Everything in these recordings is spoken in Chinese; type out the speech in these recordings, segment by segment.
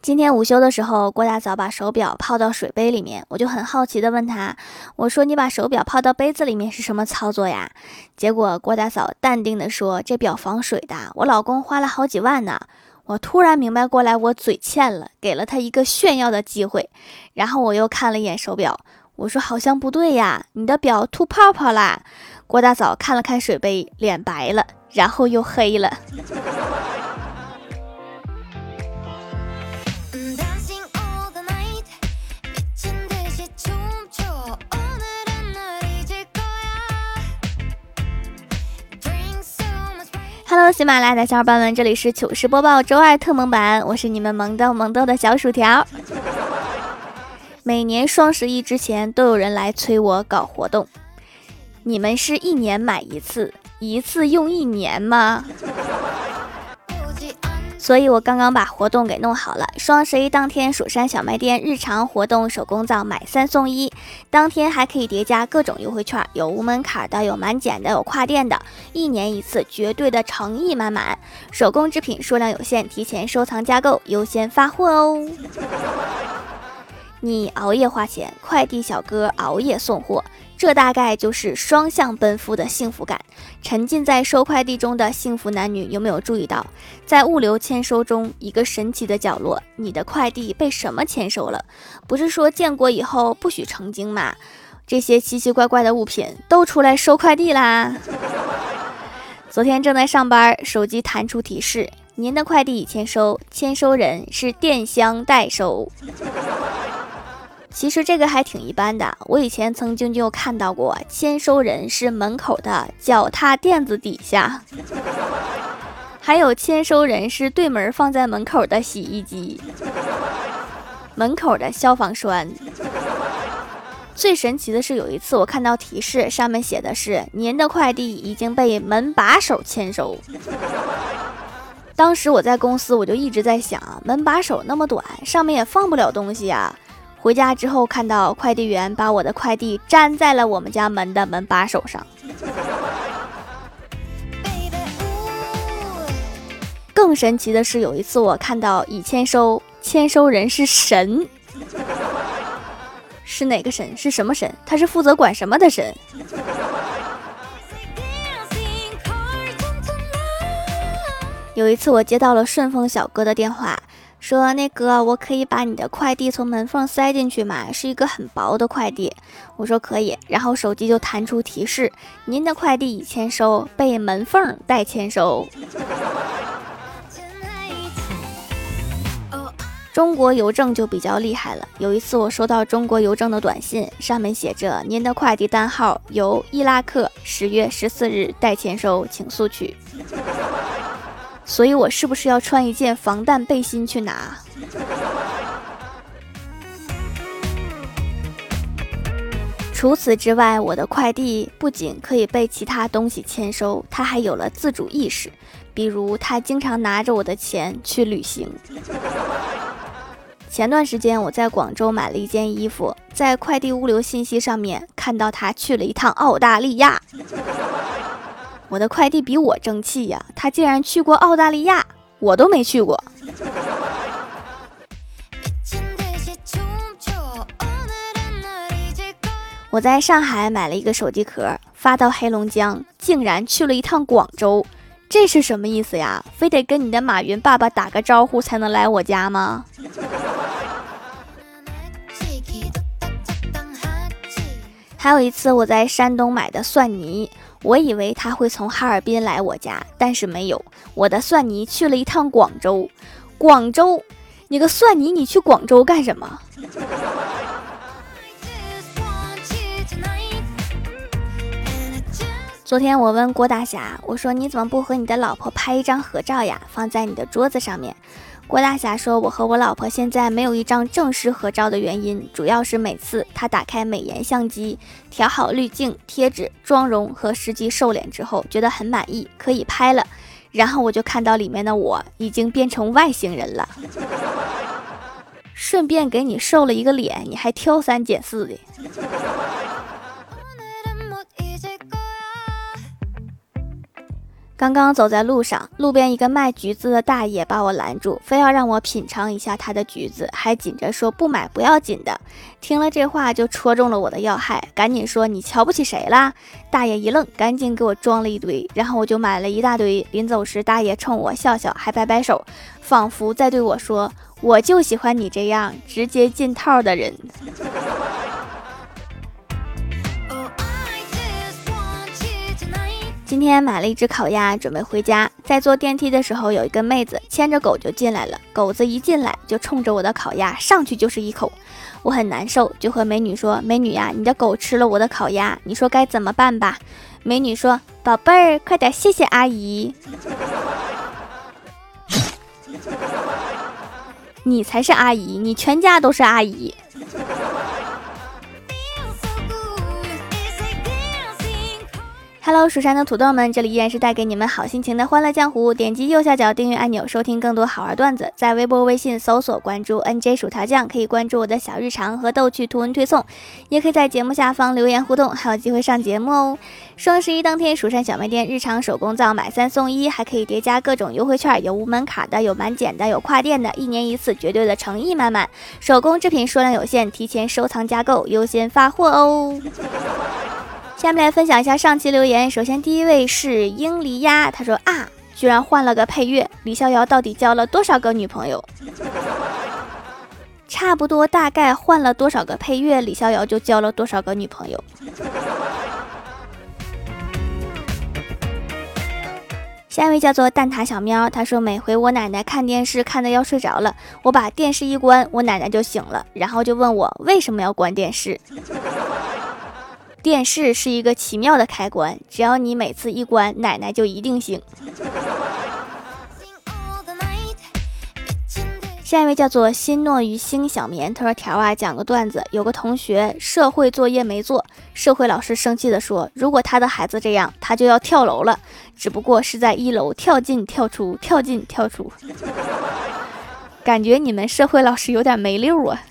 今天午休的时候，郭大嫂把手表泡到水杯里面，我就很好奇的问她：“我说你把手表泡到杯子里面是什么操作呀？”结果郭大嫂淡定的说：“这表防水的，我老公花了好几万呢。”我突然明白过来，我嘴欠了，给了他一个炫耀的机会。然后我又看了一眼手表，我说：“好像不对呀，你的表吐泡泡啦。”郭大嫂看了看水杯，脸白了，然后又黑了。Hello，喜马拉雅的小伙伴们，这里是糗事播报周二特蒙版，我是你们萌豆萌豆的小薯条。每年双十一之前都有人来催我搞活动，你们是一年买一次，一次用一年吗？所以我刚刚把活动给弄好了。双十一当天，蜀山小卖店日常活动手工皂买三送一，当天还可以叠加各种优惠券，有无门槛的，有满减的，有跨店的，一年一次，绝对的诚意满满。手工制品数量有限，提前收藏加购，优先发货哦。你熬夜花钱，快递小哥熬夜送货。这大概就是双向奔赴的幸福感。沉浸在收快递中的幸福男女有没有注意到，在物流签收中一个神奇的角落，你的快递被什么签收了？不是说建国以后不许成精吗？这些奇奇怪怪的物品都出来收快递啦！昨天正在上班，手机弹出提示：您的快递已签收，签收人是电箱代收。其实这个还挺一般的，我以前曾经就看到过，签收人是门口的脚踏垫子底下，还有签收人是对门放在门口的洗衣机，门口的消防栓。最神奇的是，有一次我看到提示，上面写的是您的快递已经被门把手签收。当时我在公司，我就一直在想，门把手那么短，上面也放不了东西呀。回家之后，看到快递员把我的快递粘在了我们家门的门把手上。更神奇的是，有一次我看到已签收，签收人是神，是哪个神？是什么神？他是负责管什么的神？有一次我接到了顺丰小哥的电话。说那个，我可以把你的快递从门缝塞进去吗？是一个很薄的快递。我说可以，然后手机就弹出提示：您的快递已签收，被门缝代签收。中国邮政就比较厉害了。有一次我收到中国邮政的短信，上面写着：您的快递单号由伊拉克，十月十四日代签收，请速取。所以，我是不是要穿一件防弹背心去拿？除此之外，我的快递不仅可以被其他东西签收，它还有了自主意识。比如，它经常拿着我的钱去旅行。前段时间，我在广州买了一件衣服，在快递物流信息上面看到他去了一趟澳大利亚。我的快递比我争气呀！他竟然去过澳大利亚，我都没去过。我在上海买了一个手机壳，发到黑龙江，竟然去了一趟广州，这是什么意思呀？非得跟你的马云爸爸打个招呼才能来我家吗？还有一次，我在山东买的蒜泥。我以为他会从哈尔滨来我家，但是没有。我的蒜泥去了一趟广州，广州，你个蒜泥，你去广州干什么？昨天我问郭大侠，我说你怎么不和你的老婆拍一张合照呀，放在你的桌子上面？郭大侠说：“我和我老婆现在没有一张正式合照的原因，主要是每次他打开美颜相机，调好滤镜、贴纸、妆容和实际瘦脸之后，觉得很满意，可以拍了。然后我就看到里面的我已经变成外星人了。顺便给你瘦了一个脸，你还挑三拣四的。”刚刚走在路上，路边一个卖橘子的大爷把我拦住，非要让我品尝一下他的橘子，还紧着说不买不要紧的。听了这话就戳中了我的要害，赶紧说你瞧不起谁啦？大爷一愣，赶紧给我装了一堆，然后我就买了一大堆。临走时，大爷冲我笑笑，还摆摆手，仿佛在对我说：“我就喜欢你这样直接进套的人。”今天买了一只烤鸭，准备回家。在坐电梯的时候，有一个妹子牵着狗就进来了。狗子一进来就冲着我的烤鸭上去就是一口，我很难受，就和美女说：“美女呀，你的狗吃了我的烤鸭，你说该怎么办吧？”美女说：“宝贝儿，快点谢谢阿姨。你才是阿姨，你全家都是阿姨。” Hello，蜀山的土豆们，这里依然是带给你们好心情的欢乐江湖。点击右下角订阅按钮，收听更多好玩段子。在微博、微信搜索关注 NJ 薯条酱，可以关注我的小日常和逗趣图文推送，也可以在节目下方留言互动，还有机会上节目哦。双十一当天，蜀山小卖店日常手工皂买三送一，还可以叠加各种优惠券，有无门槛的，有满减的，有跨店的，一年一次，绝对的诚意满满。手工制品数量有限，提前收藏加购，优先发货哦。下面来分享一下上期留言。首先，第一位是英梨鸭，他说啊，居然换了个配乐。李逍遥到底交了多少个女朋友？差不多，大概换了多少个配乐，李逍遥就交了多少个女朋友。下一位叫做蛋挞小喵，他说每回我奶奶看电视看的要睡着了，我把电视一关，我奶奶就醒了，然后就问我为什么要关电视。电视是一个奇妙的开关，只要你每次一关，奶奶就一定醒。下一位叫做心诺于星小棉，他说：“条啊，讲个段子，有个同学社会作业没做，社会老师生气的说，如果他的孩子这样，他就要跳楼了，只不过是在一楼跳进跳出，跳进跳出。感觉你们社会老师有点没溜啊。”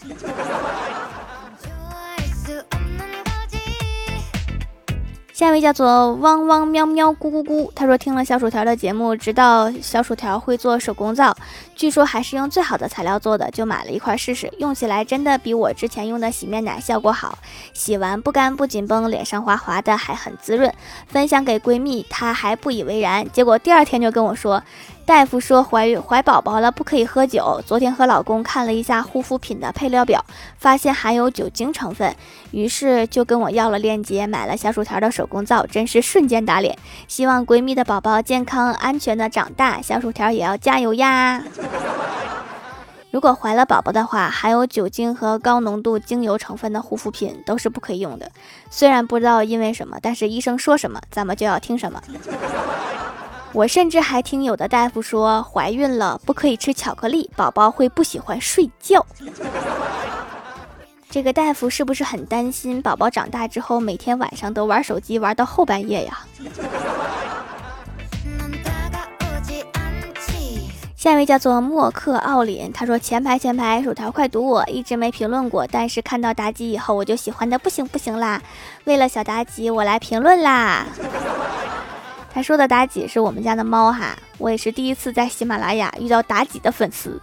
下一位叫做汪汪喵喵咕咕咕，他说听了小薯条的节目，知道小薯条会做手工皂，据说还是用最好的材料做的，就买了一块试试，用起来真的比我之前用的洗面奶效果好，洗完不干不紧绷，脸上滑滑的，还很滋润。分享给闺蜜，她还不以为然，结果第二天就跟我说。大夫说怀孕怀宝宝了不可以喝酒。昨天和老公看了一下护肤品的配料表，发现含有酒精成分，于是就跟我要了链接，买了小薯条的手工皂，真是瞬间打脸。希望闺蜜的宝宝健康安全的长大，小薯条也要加油呀！如果怀了宝宝的话，含有酒精和高浓度精油成分的护肤品都是不可以用的。虽然不知道因为什么，但是医生说什么，咱们就要听什么。我甚至还听有的大夫说，怀孕了不可以吃巧克力，宝宝会不喜欢睡觉。这个大夫是不是很担心宝宝长大之后每天晚上都玩手机玩到后半夜呀？下一位叫做莫克奥林，他说前排前排薯条快堵我，一直没评论过，但是看到妲己以后我就喜欢的不行不行啦，为了小妲己我来评论啦。他说的妲己是我们家的猫哈，我也是第一次在喜马拉雅遇到妲己的粉丝。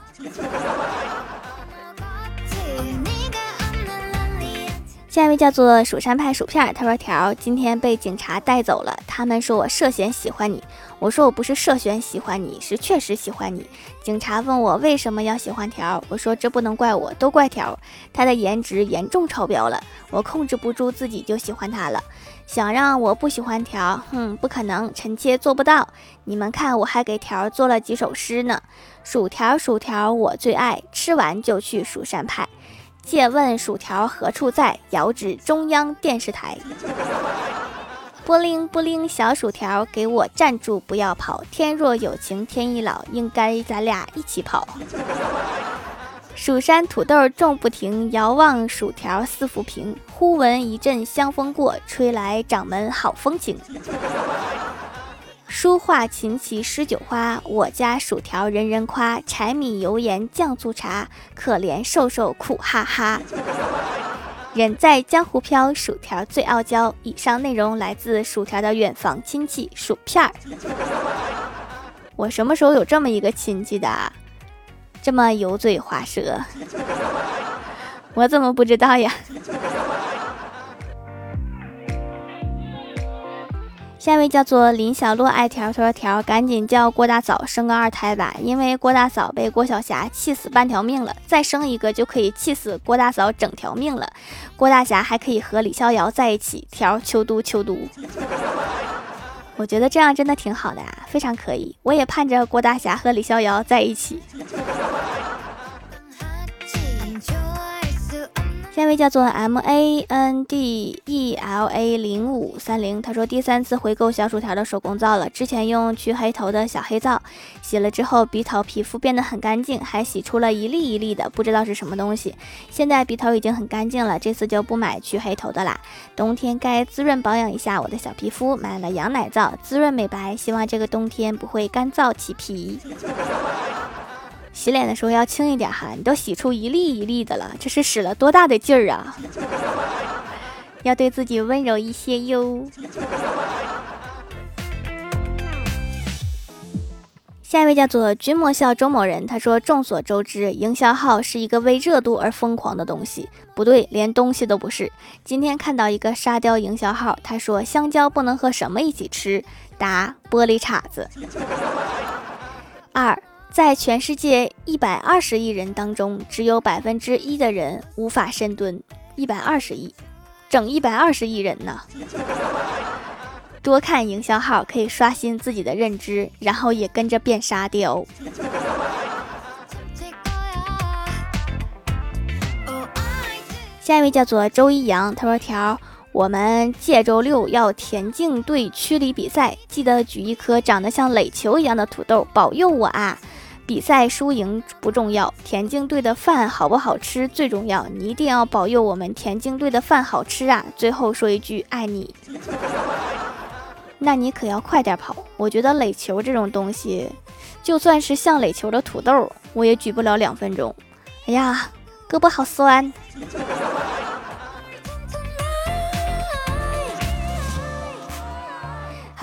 下一位叫做蜀山派薯片，他说条今天被警察带走了，他们说我涉嫌喜欢你，我说我不是涉嫌喜欢你，是确实喜欢你。警察问我为什么要喜欢条，我说这不能怪我，都怪条，他的颜值严重超标了，我控制不住自己就喜欢他了。想让我不喜欢条，哼，不可能，臣妾做不到。你们看，我还给条做了几首诗呢。薯条，薯条，我最爱，吃完就去蜀山派。借问薯条何处在？遥指中央电视台。波灵波灵，小薯条，给我站住，不要跑。天若有情天亦老，应该咱俩一起跑。蜀山土豆种不停，遥望薯条似浮萍。忽闻一阵香风过，吹来掌门好风情。书画琴棋诗酒花，我家薯条人人夸。柴米油盐酱醋茶，可怜瘦瘦苦哈哈。人在江湖飘，薯条最傲娇。以上内容来自薯条的远房亲戚薯片儿。我什么时候有这么一个亲戚的？这么油嘴滑舌，我怎么不知道呀？下一位叫做林小洛爱条，他说条赶紧叫郭大嫂生个二胎吧，因为郭大嫂被郭晓霞气死半条命了，再生一个就可以气死郭大嫂整条命了，郭大侠还可以和李逍遥在一起。条秋都秋都，我觉得这样真的挺好的啊，非常可以，我也盼着郭大侠和李逍遥在一起。下一位叫做 M A N D E L A 零五三零，他说第三次回购小薯条的手工皂了，之前用去黑头的小黑皂洗了之后，鼻头皮肤变得很干净，还洗出了一粒一粒的，不知道是什么东西。现在鼻头已经很干净了，这次就不买去黑头的啦。冬天该滋润保养一下我的小皮肤，买了羊奶皂滋润美白，希望这个冬天不会干燥起皮。洗脸的时候要轻一点哈，你都洗出一粒一粒的了，这是使了多大的劲儿啊！要对自己温柔一些哟。下一位叫做君莫笑周某人，他说：“众所周知，营销号是一个为热度而疯狂的东西，不对，连东西都不是。今天看到一个沙雕营销号，他说香蕉不能和什么一起吃？答：玻璃碴子。二。”在全世界一百二十亿人当中，只有百分之一的人无法深蹲。一百二十亿，整一百二十亿人呢？多看营销号可以刷新自己的认知，然后也跟着变沙雕。下一位叫做周一阳，他说：“条，我们借周六要田径队区里比赛，记得举一颗长得像垒球一样的土豆，保佑我啊！”比赛输赢不重要，田径队的饭好不好吃最重要。你一定要保佑我们田径队的饭好吃啊！最后说一句爱你。那你可要快点跑。我觉得垒球这种东西，就算是像垒球的土豆，我也举不了两分钟。哎呀，胳膊好酸。